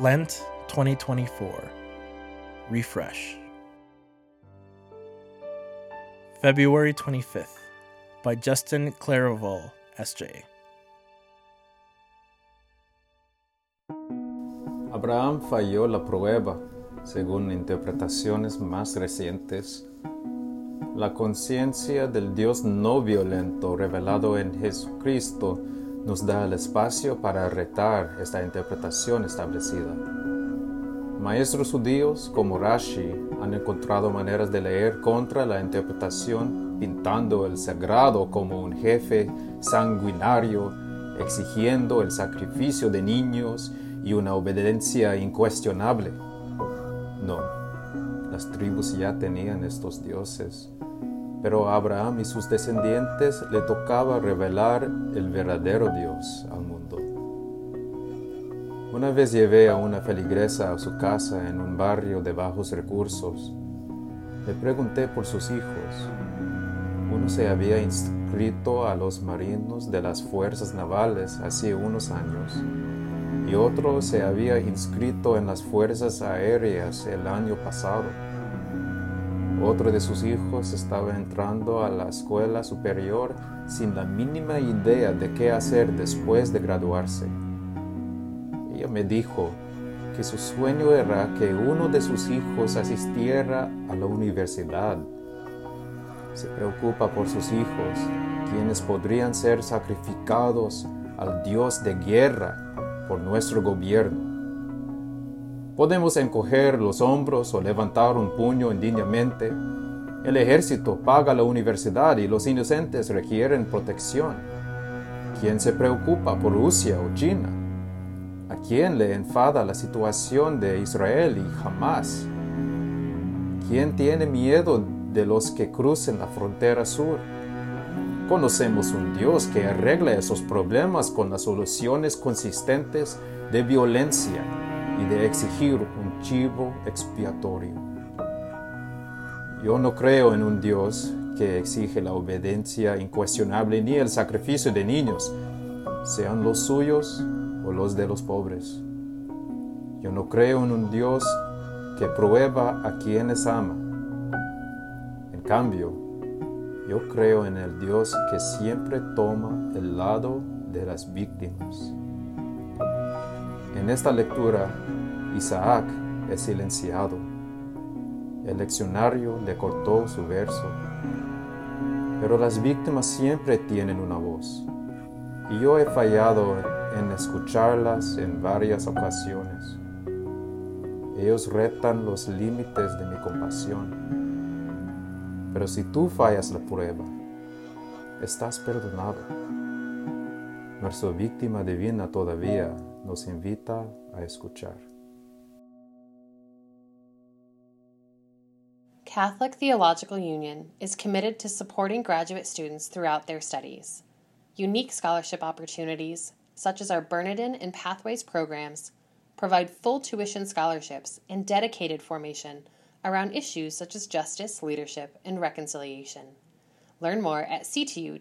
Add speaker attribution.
Speaker 1: Lent 2024 Refresh. February 25th by Justin Claraval, SJ.
Speaker 2: Abraham falló la prueba, según interpretaciones más recientes. La conciencia del Dios no violento revelado en Jesucristo nos da el espacio para retar esta interpretación establecida. Maestros judíos como Rashi han encontrado maneras de leer contra la interpretación pintando el sagrado como un jefe sanguinario, exigiendo el sacrificio de niños y una obediencia incuestionable. No, las tribus ya tenían estos dioses pero a Abraham y sus descendientes le tocaba revelar el verdadero Dios al mundo. Una vez llevé a una feligresa a su casa en un barrio de bajos recursos. Le pregunté por sus hijos. Uno se había inscrito a los marinos de las fuerzas navales hace unos años y otro se había inscrito en las fuerzas aéreas el año pasado. Otro de sus hijos estaba entrando a la escuela superior sin la mínima idea de qué hacer después de graduarse. Ella me dijo que su sueño era que uno de sus hijos asistiera a la universidad. Se preocupa por sus hijos, quienes podrían ser sacrificados al Dios de guerra por nuestro gobierno. Podemos encoger los hombros o levantar un puño indignamente. El ejército paga la universidad y los inocentes requieren protección. ¿Quién se preocupa por Rusia o China? ¿A quién le enfada la situación de Israel y Hamas? ¿Quién tiene miedo de los que crucen la frontera sur? Conocemos un Dios que arregla esos problemas con las soluciones consistentes de violencia y de exigir un chivo expiatorio. Yo no creo en un Dios que exige la obediencia incuestionable ni el sacrificio de niños, sean los suyos o los de los pobres. Yo no creo en un Dios que prueba a quienes ama. En cambio, yo creo en el Dios que siempre toma el lado de las víctimas. En esta lectura, Isaac es silenciado. El leccionario le cortó su verso. Pero las víctimas siempre tienen una voz. Y yo he fallado en escucharlas en varias ocasiones. Ellos retan los límites de mi compasión. Pero si tú fallas la prueba, estás perdonado. Nuestra víctima divina todavía nos invita a escuchar.
Speaker 3: Catholic Theological Union is committed to supporting graduate students throughout their studies. Unique scholarship opportunities, such as our Bernardin and Pathways programs, provide full tuition scholarships and dedicated formation around issues such as justice, leadership, and reconciliation. Learn more at ctu.edu/isn.